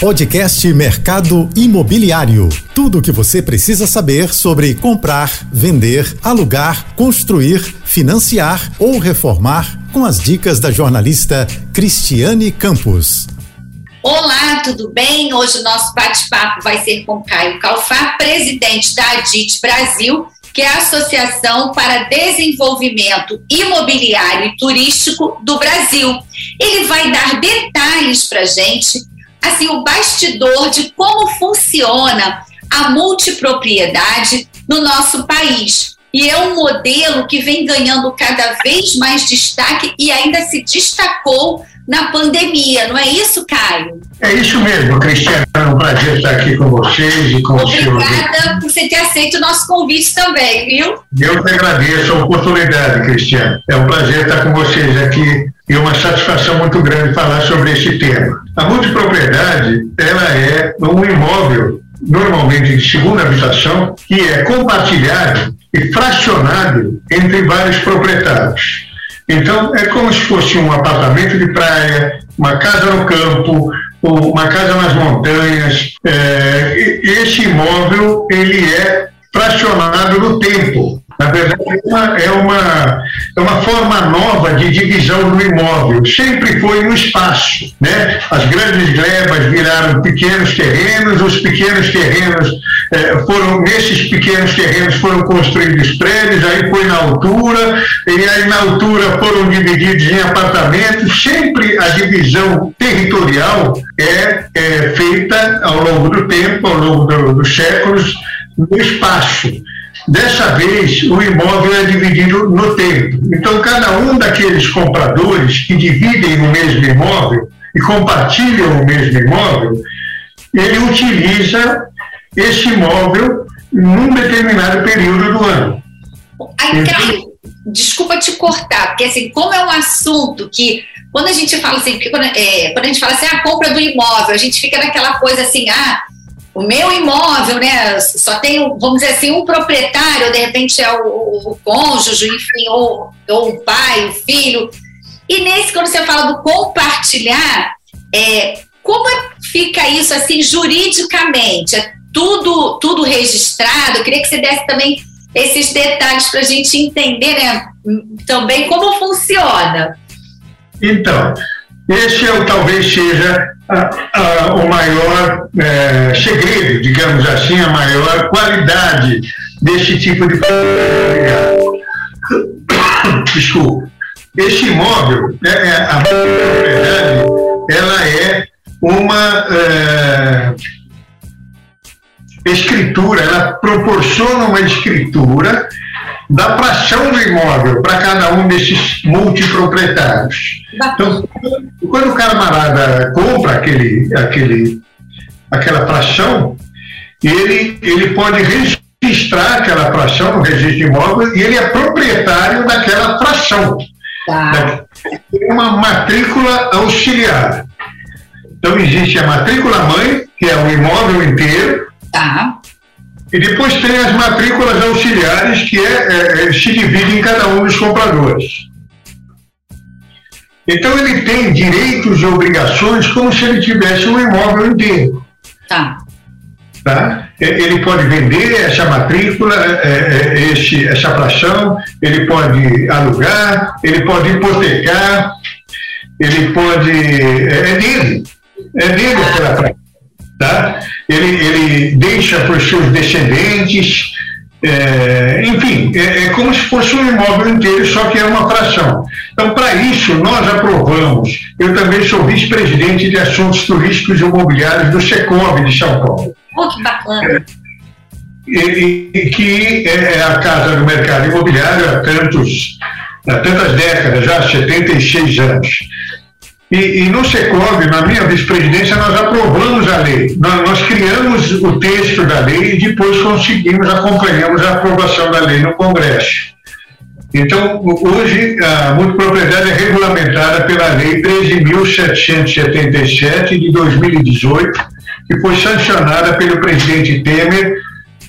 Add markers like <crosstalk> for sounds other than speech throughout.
Podcast Mercado Imobiliário. Tudo o que você precisa saber sobre comprar, vender, alugar, construir, financiar ou reformar com as dicas da jornalista Cristiane Campos. Olá, tudo bem? Hoje o nosso bate-papo vai ser com Caio Calfá, presidente da ADIT Brasil, que é a Associação para Desenvolvimento Imobiliário e Turístico do Brasil. Ele vai dar detalhes para gente assim o bastidor de como funciona a multipropriedade no nosso país. E é um modelo que vem ganhando cada vez mais destaque e ainda se destacou na pandemia, não é isso, Caio? É isso mesmo, Cristiano. É um prazer estar aqui com vocês e com Obrigada o. Obrigada por você ter aceito o nosso convite também, viu? Eu que agradeço a oportunidade, Cristiano. É um prazer estar com vocês aqui e uma satisfação muito grande falar sobre esse tema. A multipropriedade, ela é um imóvel, normalmente de segunda habitação, que é compartilhado e fracionado entre vários proprietários. Então, é como se fosse um apartamento de praia, uma casa no campo, uma casa nas montanhas. É, esse imóvel, ele é fracionado no tempo. Na verdade, é uma, é, uma, é uma forma nova de divisão do imóvel. Sempre foi no espaço. Né? As grandes glebas viraram pequenos terrenos, os pequenos terrenos eh, foram, nesses pequenos terrenos foram construídos prédios, aí foi na altura, e aí na altura foram divididos em apartamentos. Sempre a divisão territorial é, é feita ao longo do tempo, ao longo do, dos séculos, no espaço. Dessa vez, o imóvel é dividido no tempo. Então, cada um daqueles compradores que dividem o mesmo imóvel e compartilham o mesmo imóvel, ele utiliza esse imóvel num determinado período do ano. Aí, Caio, desculpa te cortar, porque assim, como é um assunto que, quando a gente fala assim, quando, é, quando a gente fala assim, a compra do imóvel, a gente fica naquela coisa assim, ah, o meu imóvel, né, só tem, vamos dizer assim, um proprietário, de repente é o, o, o cônjuge, enfim, ou, ou o pai, o filho. E nesse, quando você fala do compartilhar, é, como é, fica isso assim juridicamente? É tudo, tudo registrado? Eu queria que você desse também esses detalhes para a gente entender né, também como funciona. Então, esse é, talvez seja a, a, o maior é, segredo, digamos assim, a maior qualidade desse tipo de <coughs> Desculpa. Esse imóvel, é, é, a propriedade, ela é uma é, escritura, ela proporciona uma escritura da fração do imóvel para cada um desses multiproprietários. Então, quando o camarada compra aquele, aquele, aquela fração, ele, ele pode registrar aquela fração no registro de imóvel e ele é proprietário daquela fração. Tá. Tem uma matrícula auxiliar. Então, existe a matrícula mãe, que é o imóvel inteiro. Tá. E depois tem as matrículas auxiliares, que é, é, é, se divide em cada um dos compradores. Então ele tem direitos e obrigações como se ele tivesse um imóvel inteiro. Tá. tá? É, ele pode vender essa matrícula, é, esse, essa fração, ele pode alugar, ele pode hipotecar, ele pode. É, é dele. É dele aquela fração. Tá? Ele, ele deixa para os seus descendentes, é, enfim, é, é, como se fosse um imóvel inteiro, só que é uma fração. Então, para isso, nós aprovamos. Eu também sou vice-presidente de assuntos turísticos e imobiliários do Secov de São Paulo. Oh, que bacana! E, e, que é, é a casa do mercado imobiliário há, tantos, há tantas décadas, já há 76 anos. E, e no Secov, na minha vice-presidência, nós aprovamos a lei. Nós, nós, criamos o texto da lei e depois conseguimos, acompanhamos a aprovação da lei no Congresso. Então, hoje, a multipropriedade é regulamentada pela Lei 13.777 de 2018, que foi sancionada pelo presidente Temer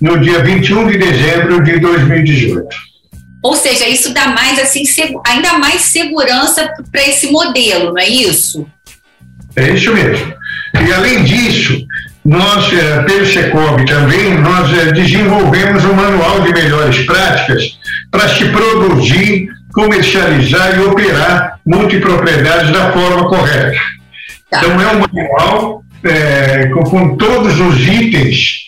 no dia 21 de dezembro de 2018. Ou seja, isso dá mais assim, ainda mais segurança para esse modelo, não é isso? É isso mesmo. E além disso, nós, eh, pelo Secov também, nós eh, desenvolvemos um manual de melhores práticas para se produzir, comercializar e operar multipropriedades da forma correta. Tá. Então, é um manual é, com, com todos os itens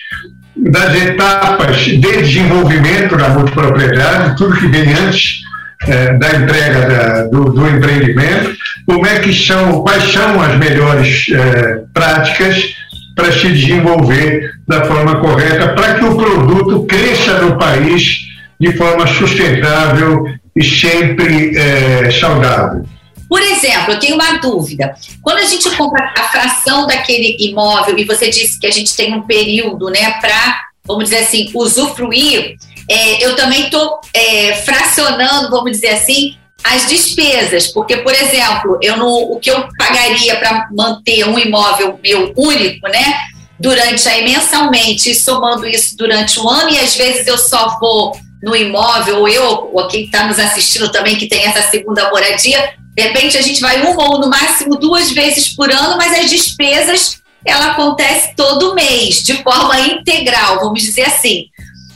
das etapas de desenvolvimento da multipropriedade, tudo que vem antes é, da entrega da, do, do, empreendimento, como é que são, quais são as melhores é, práticas para se desenvolver da forma correta, para que o produto cresça no país de forma sustentável e sempre é, saudável. Por exemplo, eu tenho uma dúvida. Quando a gente compra a fração daquele imóvel, e você disse que a gente tem um período né, para, vamos dizer assim, usufruir, é, eu também estou é, fracionando, vamos dizer assim, as despesas, porque, por exemplo, eu no, o que eu pagaria para manter um imóvel meu único, né? Durante aí mensalmente, somando isso durante um ano, e às vezes eu só vou no imóvel, ou eu, ou quem está nos assistindo também, que tem essa segunda moradia, de repente a gente vai uma ou no máximo duas vezes por ano, mas as despesas ela acontece todo mês, de forma integral, vamos dizer assim.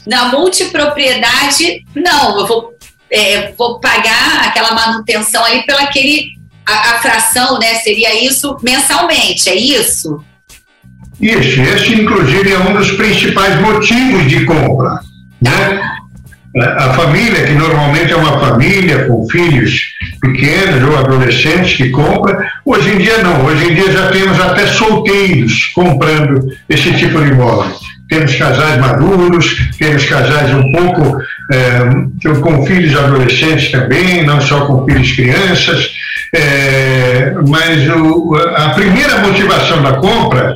Na multipropriedade, não, eu vou, é, vou pagar aquela manutenção ali pela aquele, a, a, fração, né? Seria isso mensalmente, é isso? Isso, esse inclusive é um dos principais motivos de compra. Né? A família, que normalmente é uma família com filhos pequenos ou adolescentes que compra, hoje em dia não. Hoje em dia já temos até solteiros comprando esse tipo de imóvel. Temos casais maduros, temos casais um pouco é, com filhos adolescentes também, não só com filhos crianças. É, mas o, a primeira motivação da compra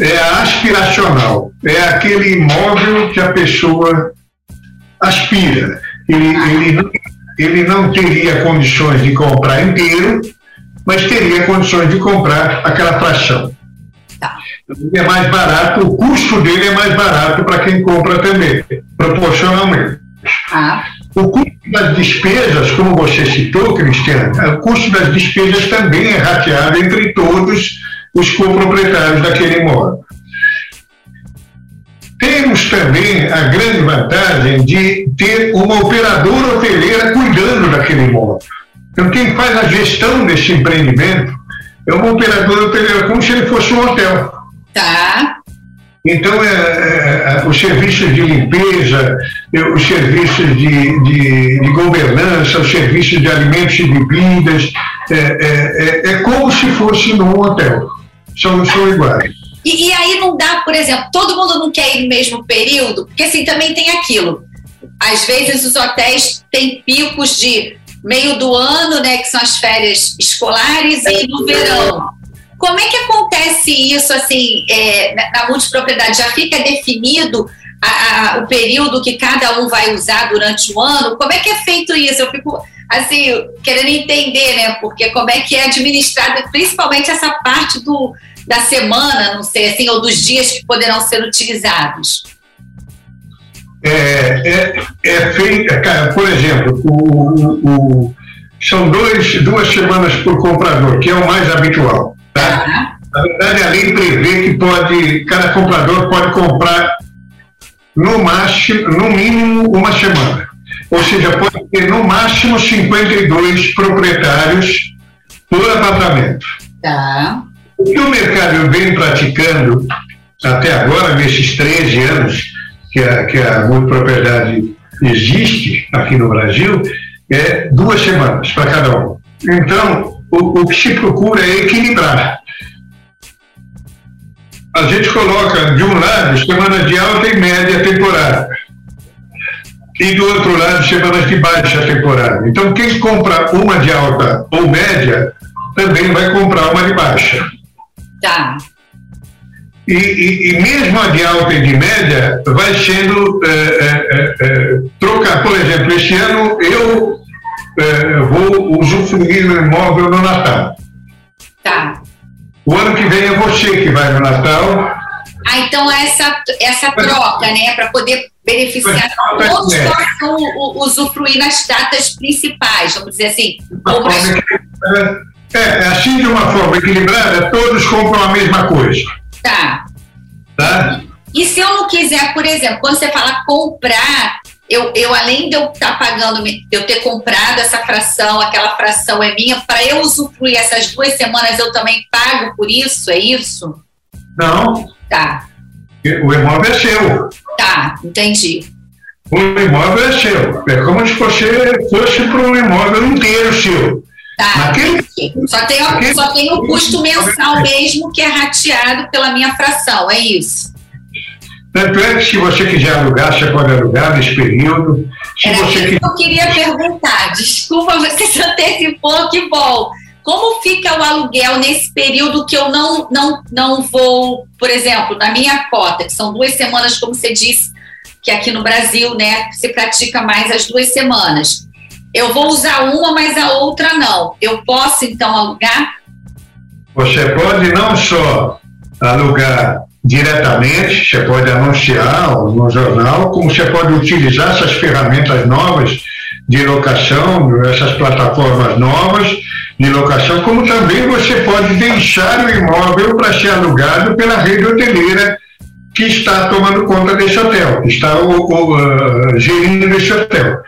é a aspiracional, é aquele imóvel que a pessoa aspira. Ele, ele, não, ele não teria condições de comprar inteiro, mas teria condições de comprar aquela fração. Tá. Ele é mais barato, o custo dele é mais barato para quem compra também, proporcionalmente. Ah. O custo das despesas, como você citou, Cristiano, o custo das despesas também é rateado entre todos os coproprietários daquele imóvel. Temos também a grande vantagem de ter uma operadora hoteleira cuidando daquele imóvel. Então, quem faz a gestão desse empreendimento é uma operadora hoteleira, como se ele fosse um hotel. Tá. Então, é, é, é os serviços de limpeza, é, os serviços de, de, de, governança, os serviços de alimentos e bebidas, é, é, é como se fosse num hotel. São, são iguais. E, e, aí não dá, por exemplo, todo mundo não quer ir no mesmo período, porque assim também tem aquilo. Às vezes os hotéis têm picos de meio do ano, né, que são as férias escolares, e no verão. Como é que acontece isso assim é, na, multipropriedade? Já fica definido a, a, o período que cada um vai usar durante o ano? Como é que é feito isso? Eu fico assim querendo entender, né? Porque como é que é administrado, principalmente essa parte do da semana, não sei assim, ou dos dias que poderão ser utilizados? É, é, é feita, cara, por exemplo, o, o, são dois, duas semanas por comprador, que é o mais habitual. Tá? Na verdade, a lei prevê que pode, cada comprador pode comprar no máximo, no mínimo uma semana. Ou seja, pode ter no máximo 52 proprietários por apartamento. Tá. O que o mercado vem praticando até agora, nesses 13 anos que a, que a multipropriedade existe aqui no Brasil, é duas semanas para cada um. Então, o, o que se procura é equilibrar. A gente coloca, de um lado, semanas de alta e média temporada. E do outro lado, semanas de baixa temporada. Então, quem compra uma de alta ou média, também vai comprar uma de baixa. Tá. E, e, e, mesmo a de alta e de média vai sendo é, é, é, trocar. Por exemplo, este ano eu vou usufruir do imóvel no Natal. Tá. O ano que vem é você que vai no Natal. Ah, então essa, essa troca, né, para poder beneficiar todos que possam usufruir nas datas principais, vamos dizer assim. É, é, assim, de uma forma equilibrada, todos compram a mesma coisa. Tá. Tá? E se eu não quiser, por exemplo, quando você fala comprar, eu, eu além de eu estar tá pagando, eu ter comprado essa fração, aquela fração é minha, para eu usufruir essas duas semanas, eu também pago por isso? É isso? Não. Tá. O imóvel é seu. Tá, entendi. O imóvel é seu. É como se você fosse para um imóvel inteiro seu. Tá. Naquele... Só, tem, Naquele... só tem o custo mensal mesmo que é rateado pela minha fração, é isso. Tanto é que se você quiser alugar, você pode alugar nesse período. Se Era você que eu queria perguntar. Desculpa, você se antecipou, que bom. Como fica o aluguel nesse período que eu não, não, não vou, por exemplo, na minha cota, que são duas semanas, como você disse, que aqui no Brasil, né, se pratica mais as duas semanas. Eu vou usar uma, mas a outra não. Eu posso, então, alugar? Você pode não só alugar diretamente, você pode anunciar no jornal, como você pode utilizar essas ferramentas novas de locação, essas plataformas novas de locação, como também você pode deixar o imóvel para ser alugado pela rede hoteleira que está tomando conta desse hotel, que está o, o, uh, gerindo esse hotel.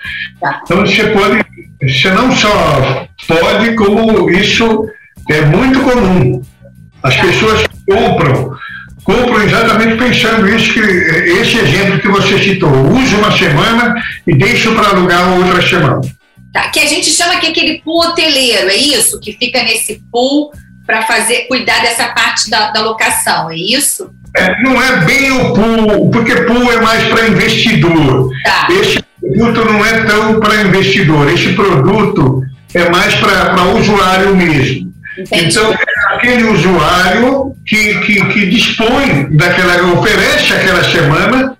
Tá. Então você pode, você não só pode, como isso é muito comum. As pessoas compram, compram exatamente pensando isso, que esse exemplo que você citou, use uma semana e deixa para alugar outra semana. Tá, que a gente chama aqui aquele pool hoteleiro, é isso? Que fica nesse pool para fazer, cuidar dessa parte da, da locação, é isso? É, não é bem o pool, porque pool é mais para investidor. Tá. Esse produto não é tão para investidor, esse produto é mais para usuário mesmo. Entendi. Então, é aquele usuário que, que, que dispõe daquela, oferece aquela semana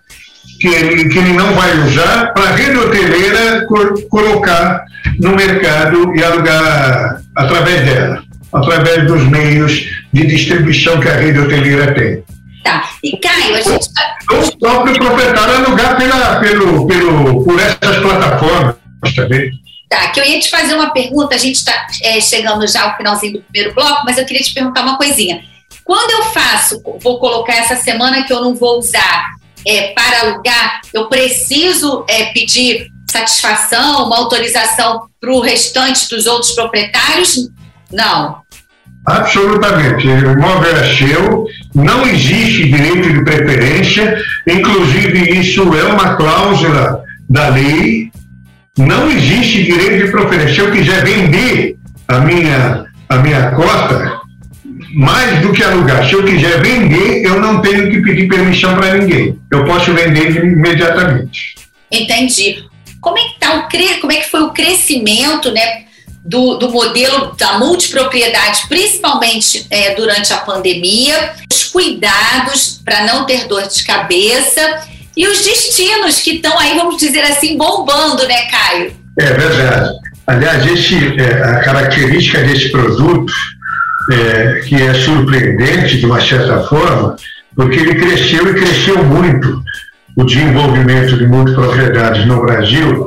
que ele, que ele não vai usar para a rede hoteleira colocar no mercado e alugar através dela, através dos meios de distribuição que a rede hoteleira tem. Tá. E Caio, a gente. O próprio proprietário alugar pela, pelo, pelo, por essas plataformas também. Tá, que eu ia te fazer uma pergunta, a gente está é, chegando já ao finalzinho do primeiro bloco, mas eu queria te perguntar uma coisinha. Quando eu faço, vou colocar essa semana que eu não vou usar é, para alugar, eu preciso é, pedir satisfação, uma autorização para o restante dos outros proprietários? Não. Absolutamente. O imóvel é seu, não existe direito de preferência, inclusive isso é uma cláusula da lei. Não existe direito de preferência. Se eu quiser vender a minha, a minha cota, mais do que alugar, se eu quiser vender, eu não tenho que pedir permissão para ninguém. Eu posso vender imediatamente. Entendi. Como é que tá o cre... como é que foi o crescimento, né? do, do modelo da multipropriedade, principalmente é, durante a pandemia, os cuidados para não ter dor de cabeça e os destinos que estão aí, vamos dizer assim, bombando, né, Caio? É verdade. Aliás, esse, é, a característica desse produto, é, que é surpreendente de uma certa forma, porque ele cresceu e cresceu muito o desenvolvimento de multipropriedades no Brasil,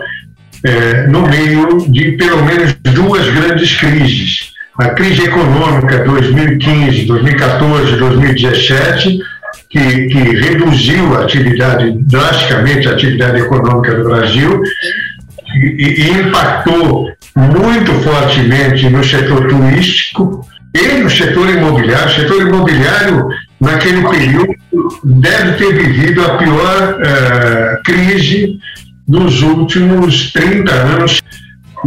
é, no meio de pelo menos duas grandes crises. A crise econômica 2015, 2014, 2017, que, que reduziu a atividade, drasticamente a atividade econômica do Brasil e, e impactou muito fortemente no setor turístico e no setor imobiliário. O setor imobiliário, naquele período, deve ter vivido a pior uh, crise dos últimos 30 anos.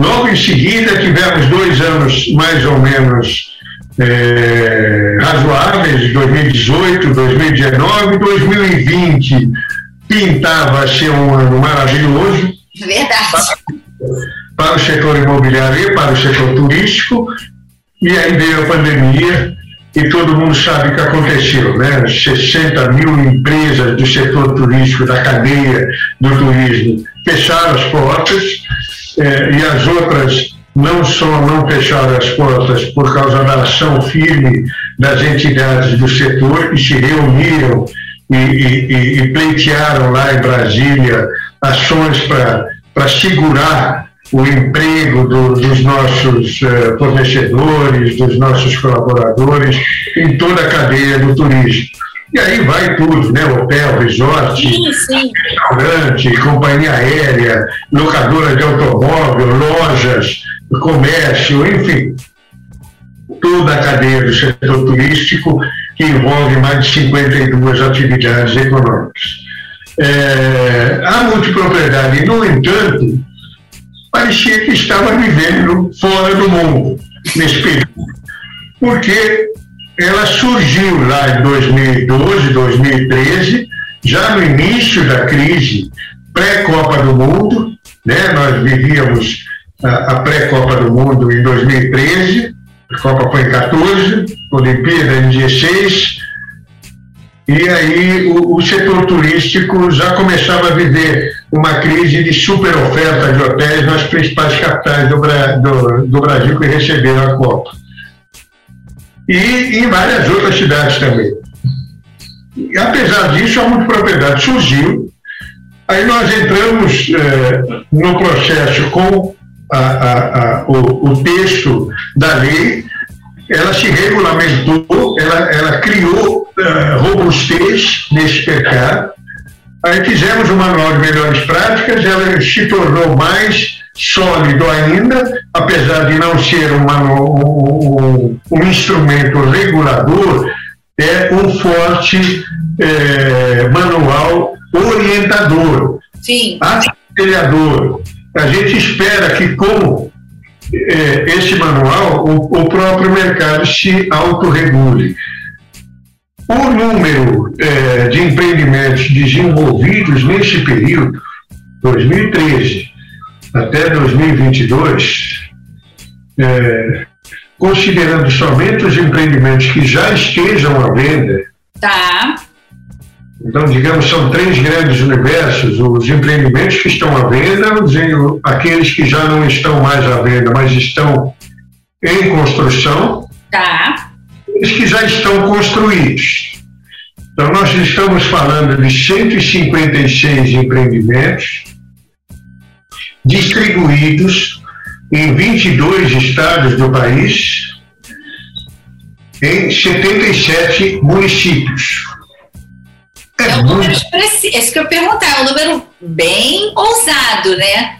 Logo em seguida, tivemos dois anos mais ou menos é, razoáveis, 2018, 2019, 2020 pintava ser um ano maravilhoso. Verdade. Para, para o setor imobiliário e para o setor turístico, e aí veio a pandemia e todo mundo sabe o que aconteceu, né? 60 mil empresas do setor turístico, da cadeia do turismo, fecharam as portas eh, e as outras não só não fecharam as portas por causa da ação firme das entidades do setor que se reuniram e, e, e pleitearam lá em Brasília ações para segurar o emprego do, dos nossos uh, fornecedores, dos nossos colaboradores, em toda a cadeia do turismo. E aí vai tudo, né? Hotel, resort, sim, sim. restaurante, companhia aérea, locadora de automóvel, lojas, comércio, enfim. Toda a cadeia do setor turístico que envolve mais de 52 atividades econômicas. É, a multipropriedade, no entanto, parecia que estava vivendo fora do mundo nesse período, porque ela surgiu lá em 2012, 2013, já no início da crise pré-Copa do Mundo, né? nós vivíamos a, a pré-Copa do Mundo em 2013, a Copa foi em 14, Olimpíada em 16, e aí o, o, setor turístico já começava a viver uma crise de super oferta de hotéis nas principais capitais do, do, do Brasil que receberam a Copa e em várias outras cidades também. E, apesar disso, a multipropriedade surgiu, aí nós entramos é, no processo com a, a, a, o, o, texto da lei, ela se regulamentou, ela, ela criou é, robustez nesse mercado, aí fizemos o manual de melhores práticas, ela se tornou mais sólido ainda, apesar de não ser uma, um, um, instrumento regulador, é um forte é, manual orientador, Sim. aconselhador. A gente espera que com é, esse manual o, o, próprio mercado se autorregule. O número é, de empreendimentos desenvolvidos nesse período, 2013, até 2022, é, considerando somente os empreendimentos que já estejam à venda. Tá. Então, digamos, são três grandes universos: os empreendimentos que estão à venda, os, aqueles que já não estão mais à venda, mas estão em construção. Tá. Os que já estão construídos. Então, nós estamos falando de 156 empreendimentos distribuídos em 22 estados do país, em 77 municípios. É, é um muito... número expressivo. Esse que eu perguntar, é um número bem ousado, né?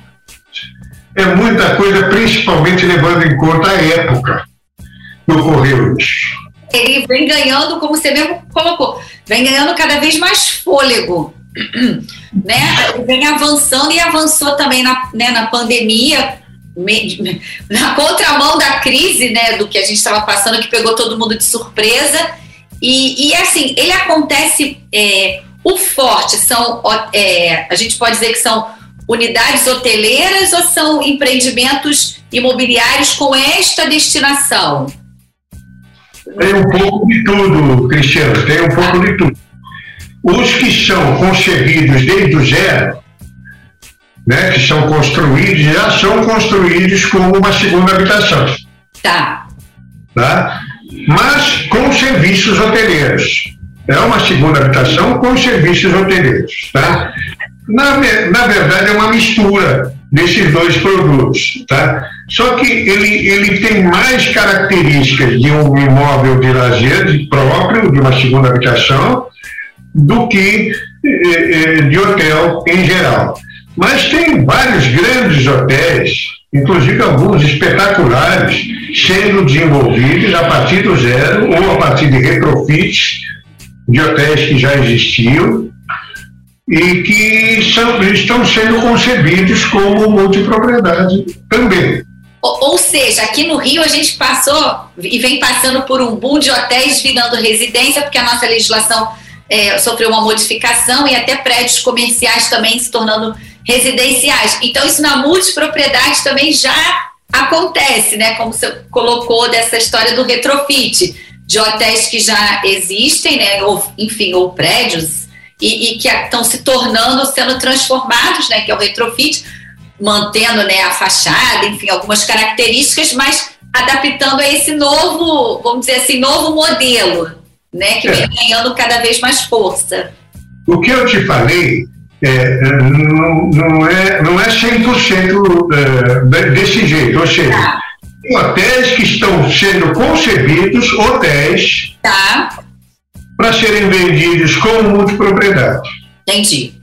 É muita coisa, principalmente levando em conta a época que ocorreu isso. Ele vem ganhando, como você mesmo colocou, vem ganhando cada vez mais fôlego né, vem avançando e avançou também na, né, na pandemia, na contramão da crise, né, do que a gente estava passando, que pegou todo mundo de surpresa. E, e assim, ele acontece. É, o forte são, é, a gente pode dizer que são unidades hoteleiras ou são empreendimentos imobiliários com esta destinação? Tem um pouco de tudo, Cristiano, tem um pouco de tudo. Os que são concebidos desde o zero, né, que são construídos, já são construídos como uma segunda habitação. Tá. tá? Mas com serviços hoteleiros. É uma segunda habitação com serviços hoteleiros. Tá? Na, na verdade, é uma mistura desses dois produtos. Tá? Só que ele, ele tem mais características de um imóvel de lazer próprio, de uma segunda habitação, do que eh, eh, de hotel em geral. Mas tem vários grandes hotéis, inclusive alguns espetaculares, sendo desenvolvidos a partir do zero ou a partir de retrofits de hotéis que já existiam e que são, estão sendo concebidos como multipropriedade também. Ou, ou, seja, aqui no Rio a gente passou e vem passando por um boom de hotéis virando residência, porque a nossa legislação é, sofreu uma modificação e até prédios comerciais também se tornando residenciais. Então, isso na multipropriedade também já acontece, né? Como você colocou dessa história do retrofit, de hotéis que já existem, né? Ou, enfim, ou prédios, e, e que estão se tornando, sendo transformados, né? Que é o retrofit, mantendo né, a fachada, enfim, algumas características, mas adaptando a esse novo, vamos dizer assim, novo modelo né, que vem ganhando cada vez mais força. O que eu te falei é, não, não, é, não é 100% é, desse jeito, ou seja, tá. hotéis que estão sendo concebidos, hotéis, tá. para serem vendidos como multipropriedade. Entendi.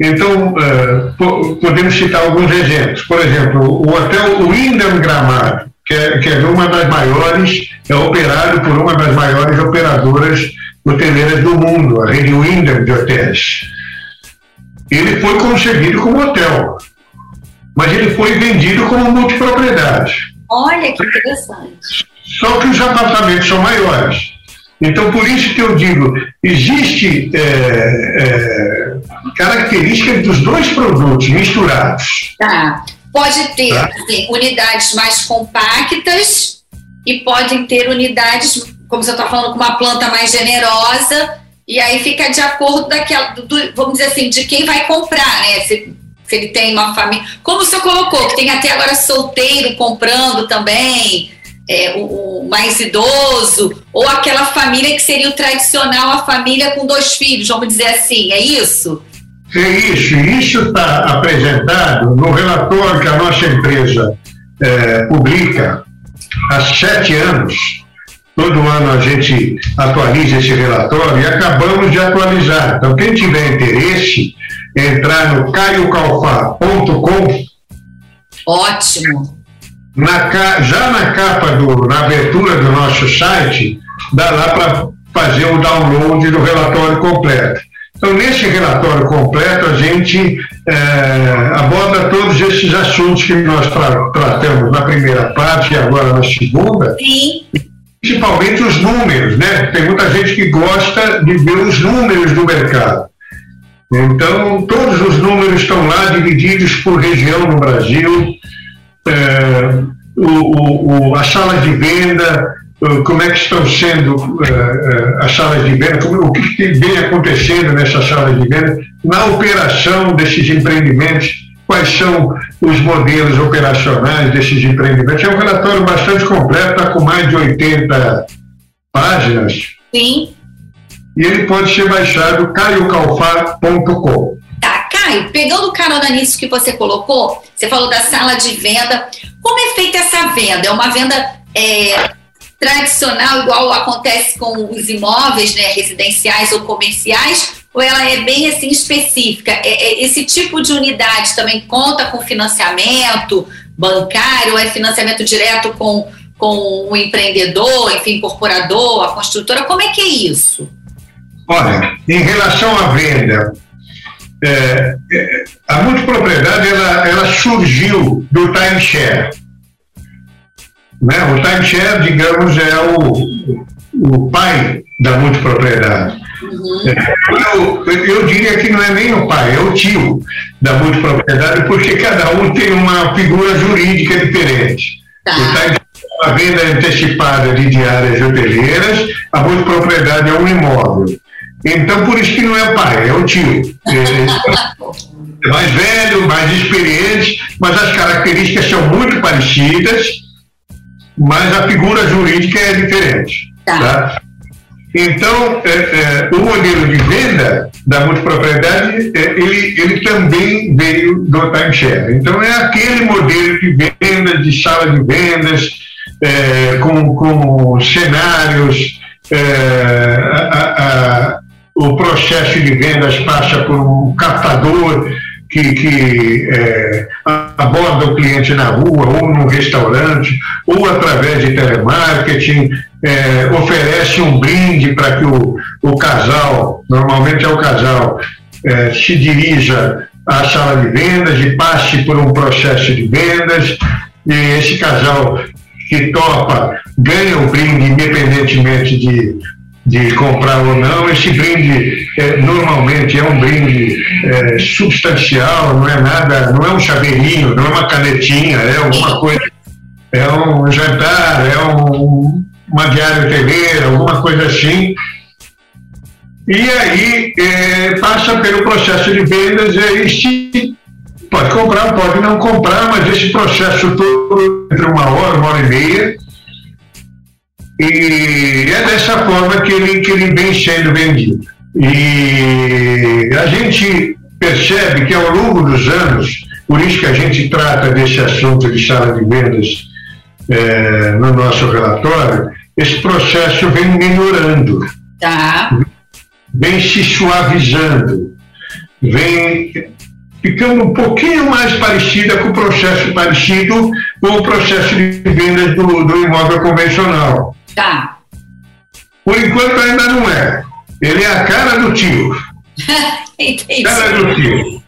Então, uh, podemos citar alguns exemplos. Por exemplo, o hotel Wyndham Gramado, que é, que é uma das maiores, é operado por uma das maiores operadoras hoteleiras do mundo, a rede Wyndham de hotéis. Ele foi concebido como hotel, mas ele foi vendido como multipropriedade. Olha que interessante. Só que os apartamentos são maiores. Então, por isso que eu digo, existe é, é, característica dos dois produtos misturados. Tá. Pode ter tá? assim, unidades mais compactas e podem ter unidades, como você está falando, com uma planta mais generosa, e aí fica de acordo daquela, do, vamos dizer assim, de quem vai comprar, né? Se, se ele tem uma família. Como o senhor colocou, que tem até agora solteiro comprando também é, o, o, mais idoso, ou aquela família que seria o tradicional, a família com dois filhos, vamos dizer assim, é isso? É isso, isso está apresentado no relatório que a nossa empresa é, publica há sete anos. Todo ano a gente atualiza esse relatório e acabamos de atualizar. Então, quem tiver interesse, entrar no caiocalfá.com. Ótimo na, já na capa, do, na abertura do nosso site, dá lá para fazer o download do relatório completo. Então, nesse relatório completo, a gente é, aborda todos esses assuntos que nós tra tratamos na primeira parte e agora na segunda. Sim. Principalmente os números, né? Tem muita gente que gosta de ver os números do mercado. Então, todos os números estão lá divididos por região no Brasil é, o, o, as salas de venda, como é que estão sendo é, as salas de venda, como, o que vem acontecendo nessas salas de venda, na operação desses empreendimentos, quais são os modelos operacionais desses empreendimentos. É um relatório bastante completo, está com mais de 80 páginas. Sim. E ele pode ser baixado caiocalfar.com. Caio, pegando carona nisso que você colocou, você falou da sala de venda. Como é feita essa venda? É uma venda é, tradicional, igual acontece com os imóveis né, residenciais ou comerciais, ou ela é bem assim específica? É, é, esse tipo de unidade também conta com financiamento bancário, ou é financiamento direto com, com o empreendedor, enfim, incorporador, a construtora? Como é que é isso? Olha, em relação à venda, é, é, a multipropriedade ela, ela surgiu do timeshare. Né? O timeshare, digamos, é o, o pai da multipropriedade. Uhum. É, eu, eu diria que não é nem o pai, é o tio da multipropriedade, porque cada um tem uma figura jurídica diferente. Tá. O timeshare é uma venda antecipada de diárias hoteleiras, a multipropriedade é um imóvel. Então, por isso que não é o pai, é o tio. <laughs> É mais velho, mais experiente, mas as características são muito parecidas, mas a figura jurídica é diferente. Tá. tá? Então, é, é, o modelo de venda da multipropriedade, é, ele, ele também veio do timeshare. Então, é aquele modelo de venda, de sala de vendas, é, com, com cenários, é, a, a, o processo de vendas passa por um captador que, que é, aborda o cliente na rua ou no restaurante, ou através de telemarketing, é, oferece um brinde para que o, o casal, normalmente é o casal, é, se dirija à sala de vendas e passe por um processo de vendas, e esse casal que topa ganha o brinde independentemente de de comprar ou não, esse brinde é, normalmente é um brinde é, substancial, não é nada, não é um chaveirinho, não é uma canetinha, é alguma coisa, é um jantar, é um, uma diária hoteleira, alguma coisa assim. E aí é, passa pelo processo de vendas e aí se pode comprar, pode não comprar, mas esse processo todo entre uma hora, uma hora e meia, e é dessa forma que ele, que ele vem sendo vendido. E a gente percebe que ao longo dos anos, por isso que a gente trata desse assunto de sala de vendas é, no nosso relatório, esse processo vem melhorando. Tá. Vem se suavizando, vem ficando um pouquinho mais parecida com o processo parecido com o processo de vendas do, do imóvel convencional. Tá. Por enquanto ainda não é. Ele é a cara do tio. <laughs> Entendi. Cara do tio.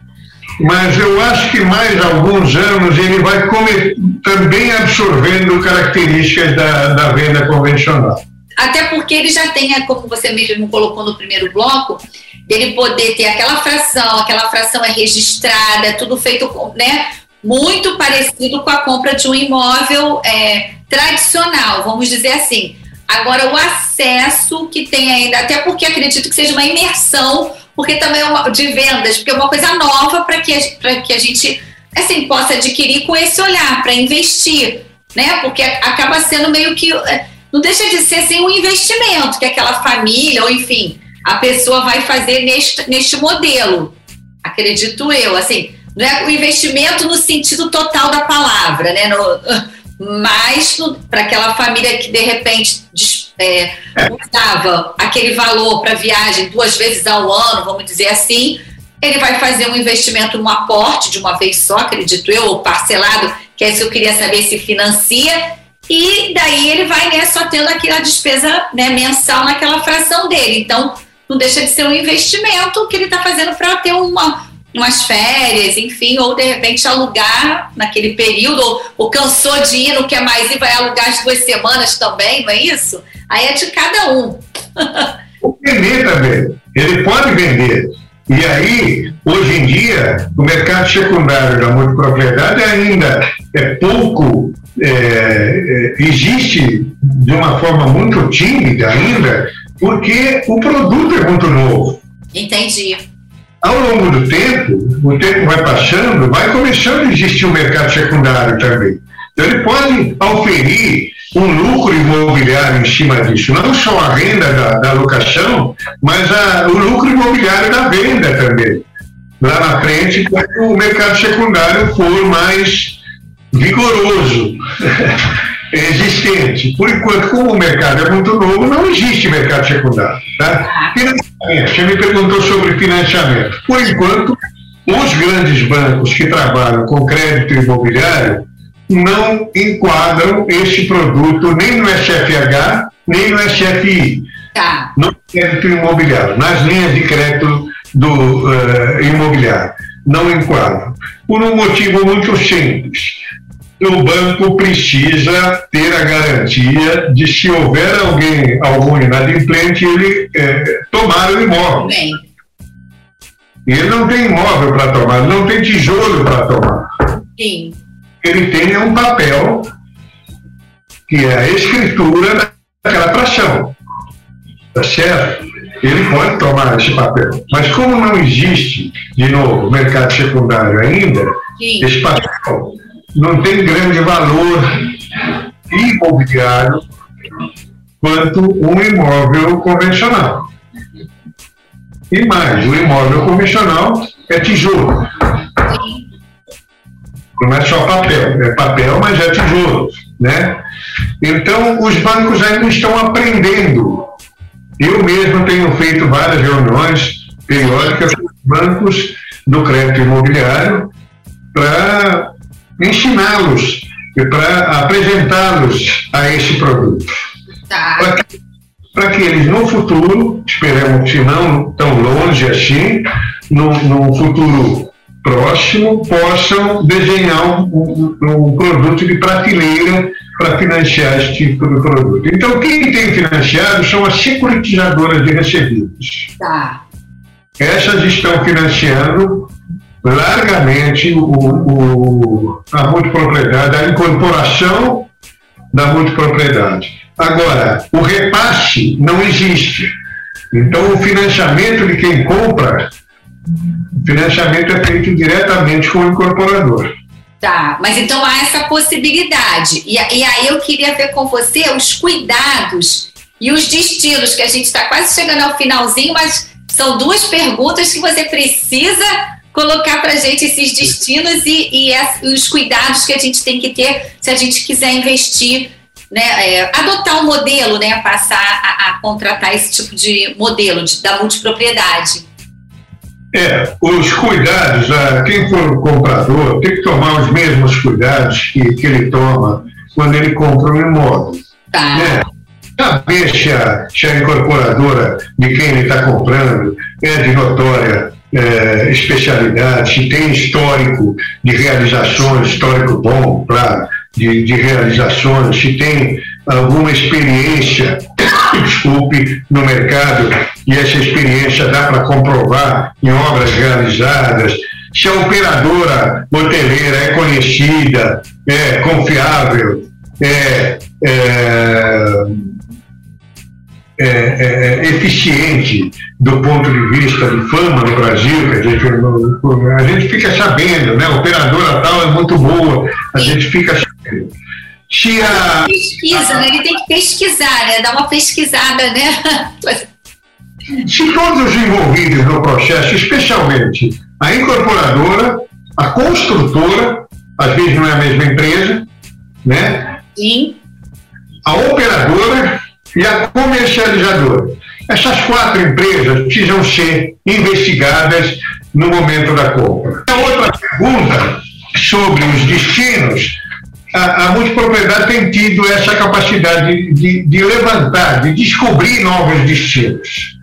Mas eu acho que mais alguns anos ele vai comer, também absorvendo características da, da venda convencional. Até porque ele já tem, é, como você mesmo colocou no primeiro bloco, dele poder ter aquela fração, aquela fração é registrada, tudo feito, né? Muito parecido com a compra de um imóvel é, tradicional, vamos dizer assim. Agora, o acesso que tem ainda, até porque acredito que seja uma imersão, porque também é uma, de vendas, porque é uma coisa nova para que, que a gente assim, possa adquirir com esse olhar, para investir, né? Porque acaba sendo meio que. É, não deixa de ser assim, um investimento que aquela família, ou enfim, a pessoa vai fazer neste, neste modelo. Acredito eu, assim, não é o investimento no sentido total da palavra, né? No, mas para aquela família que de repente é, usava aquele valor para viagem duas vezes ao ano, vamos dizer assim, ele vai fazer um investimento num aporte de uma vez só, acredito eu, ou parcelado, que é isso que eu queria saber se financia, e daí ele vai né, só tendo aquela despesa né, mensal naquela fração dele. Então, não deixa de ser um investimento que ele está fazendo para ter uma, umas férias, enfim, ou de repente alugar naquele período, ou, ou, cansou de ir, não quer mais ir, vai alugar as duas semanas também, não é isso? Aí é de cada um. Vender também. Ele pode vender. E aí, hoje em dia, o mercado secundário da multipropriedade ainda é pouco, é, é, existe de uma forma muito tímida ainda, porque o produto é muito novo. Entendi. Ao longo do tempo, o tempo vai passando, vai começando a existir um mercado secundário também. Então, ele pode oferir um lucro imobiliário em cima disso, não só a renda da, da locação, mas a, o lucro imobiliário da venda também. Lá na frente, quando o mercado secundário for mais vigoroso. <laughs> existente. Por enquanto, como o mercado é muito novo, não existe mercado secundário. Tá? Financiamento. Você me perguntou sobre financiamento. Por enquanto, os grandes bancos que trabalham com crédito imobiliário não enquadram este produto nem no SFH, nem no SFI. Tá. No crédito imobiliário, nas linhas de crédito do uh, imobiliário. Não enquadram. Por um motivo muito simples o banco precisa ter a garantia de se houver alguém, algum inadimplente, ele é, tomar o imóvel. Bem. Ele não tem imóvel para tomar, não tem tijolo para tomar. Sim. Ele tem um papel que é a escritura daquela fração. Tá certo? Ele pode tomar esse papel. Mas como não existe, de novo, mercado secundário ainda, Sim. esse papel não tem grande valor imobiliário quanto um imóvel convencional. E mais, o imóvel convencional é tijolo. Não é só papel, é papel, mas é tijolo. Né? Então, os bancos ainda estão aprendendo. Eu mesmo tenho feito várias reuniões periódicas com os bancos do crédito imobiliário para ensiná-los e para apresentá-los a esse produto. Tá. Para que, que, eles no futuro, esperamos que não tão longe assim, no, no futuro próximo, possam desenhar um, um, um produto de prateleira para financiar esse tipo de produto. Então, quem tem financiado são as securitizadoras de recebíveis. Tá. Essas estão financiando largamente o, o, a multipropriedade, a incorporação da multipropriedade. Agora, o repasse não existe. Então, o financiamento de quem compra, o financiamento é feito diretamente com o incorporador. Tá, mas então há essa possibilidade. E, e aí eu queria ver com você os cuidados e os destinos, que a gente está quase chegando ao finalzinho, mas são duas perguntas que você precisa colocar para a gente esses destinos e, e, os cuidados que a gente tem que ter se a gente quiser investir né, é, adotar o um modelo, né, passar a, a, contratar esse tipo de modelo de, da multipropriedade? É, os cuidados, quem for comprador tem que tomar os mesmos cuidados que, que ele toma quando ele compra um imóvel. Tá. Né? Saber se a, se a incorporadora de quem ele está comprando é de notória é, especialidade, se tem histórico de realizações, histórico bom, claro, de, de realizações, se tem alguma experiência, <coughs> desculpe, no mercado, e essa experiência dá para comprovar em obras realizadas, se a operadora hoteleira é conhecida, é confiável, é, é é, é, é, eficiente do ponto de vista de fama no Brasil, que a gente, a gente fica sabendo, né? A operadora tal é muito boa, a gente fica sabendo. Se a, Pesquisa, a, né? Ele tem que pesquisar, né? Dar uma pesquisada, né? <laughs> Se todos os envolvidos no processo, especialmente a incorporadora, a construtora, às vezes não é a mesma empresa, né? Sim. A operadora e a comercializadora. Essas quatro empresas precisam ser investigadas no momento da compra. A outra pergunta sobre os destinos, a, a multipropriedade tem tido essa capacidade de, de levantar, de descobrir novos destinos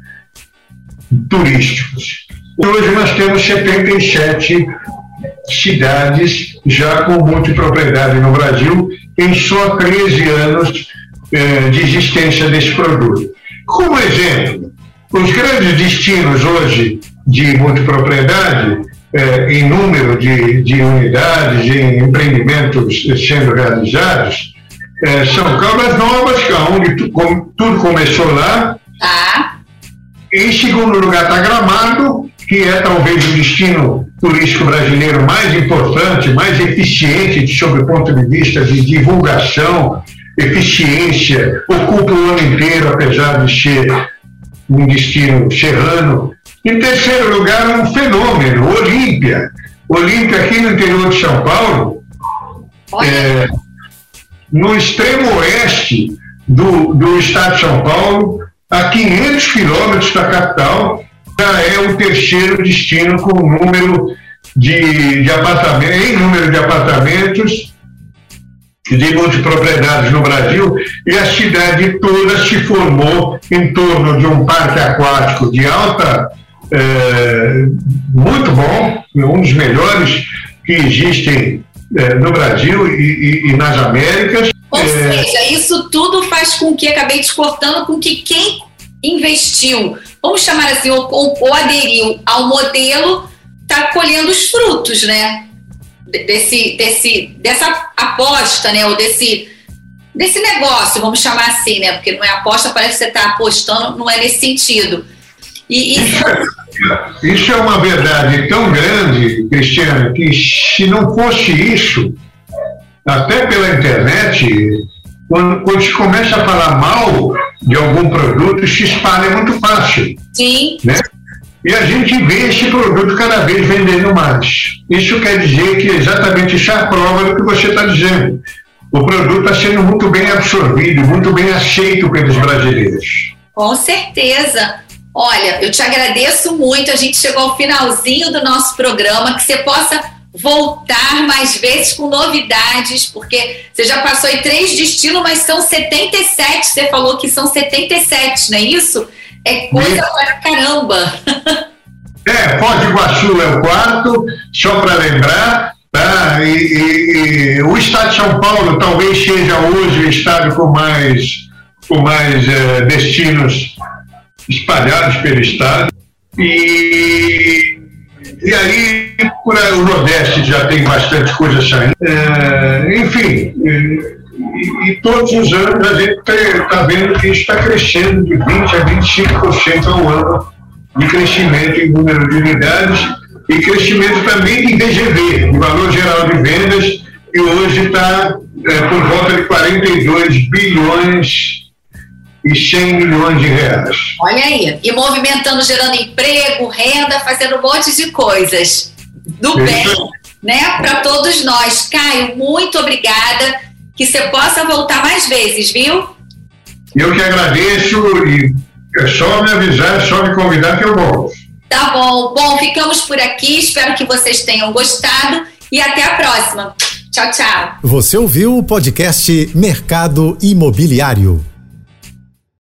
turísticos. Hoje nós temos 77 cidades já com multipropriedade no Brasil, em só 13 anos eh, de existência desse produto. Como exemplo, os grandes destinos hoje de multipropriedade, eh, em número de, de unidades, em empreendimentos sendo realizados, eh, são Caldas Novas, que é onde tu, com, tudo começou lá. Tá. Em segundo lugar está Gramado, que é talvez o destino turístico brasileiro mais importante, mais eficiente sob o ponto de vista de divulgação eficiência, ocupa o ano inteiro, apesar de ser um destino serrano. Em terceiro lugar, um fenômeno, Olímpia. Olímpia, aqui no interior de São Paulo, é, no extremo oeste do, do estado de São Paulo, a 500 quilômetros da capital, já é o terceiro destino com número de, de apartamentos, em número de apartamentos de multipropriedades no Brasil e a cidade toda se formou em torno de um parque aquático de alta, é, muito bom, um dos melhores que existem é, no Brasil e, e, e, nas Américas. Ou é, seja, isso tudo faz com que, acabei te cortando, com que quem investiu, vamos chamar assim, ou, ou aderiu ao modelo, está colhendo os frutos, né? Desse, desse, dessa aposta, né? Ou desse, desse negócio, vamos chamar assim, né? Porque não é aposta, parece que você está apostando, não é nesse sentido. E, isso... É, isso é uma verdade tão grande, Cristiano, que se não fosse isso, até pela internet, quando, quando se começa a falar mal de algum produto, se espalha muito fácil. Sim. Né? E a gente vê esse produto cada vez vendendo mais. Isso quer dizer que exatamente isso é a prova do que você está dizendo. O produto está sendo muito bem absorvido, muito bem aceito pelos brasileiros. Com certeza. Olha, eu te agradeço muito. A gente chegou ao finalzinho do nosso programa. Que você possa voltar mais vezes com novidades, porque você já passou em três destinos, mas são 77. Você falou que são 77, não é isso? É coisa para caramba. É, Foz do Iguaçu é o quarto, só para lembrar. Tá? E, e, e, o estado de São Paulo talvez seja hoje o estado com mais, com mais é, destinos espalhados pelo estado. E, e aí, por aí, o Nordeste já tem bastante coisa saindo. É, enfim, e, e, todos os anos a gente está vendo que isso está crescendo de 20% a 25% ao ano de crescimento em número de unidades e crescimento também de VGV, de valor geral de vendas, que hoje está é, por volta de 42 bilhões e 100 milhões de reais. Olha aí, e movimentando, gerando emprego, renda, fazendo um monte de coisas do bem, né, para todos nós. Caio, muito obrigada que você possa voltar mais vezes, viu? Eu que agradeço e é só me avisar, é só me convidar que eu volto. Tá bom. Bom, ficamos por aqui. Espero que vocês tenham gostado e até a próxima. Tchau, tchau. Você ouviu o podcast Mercado Imobiliário.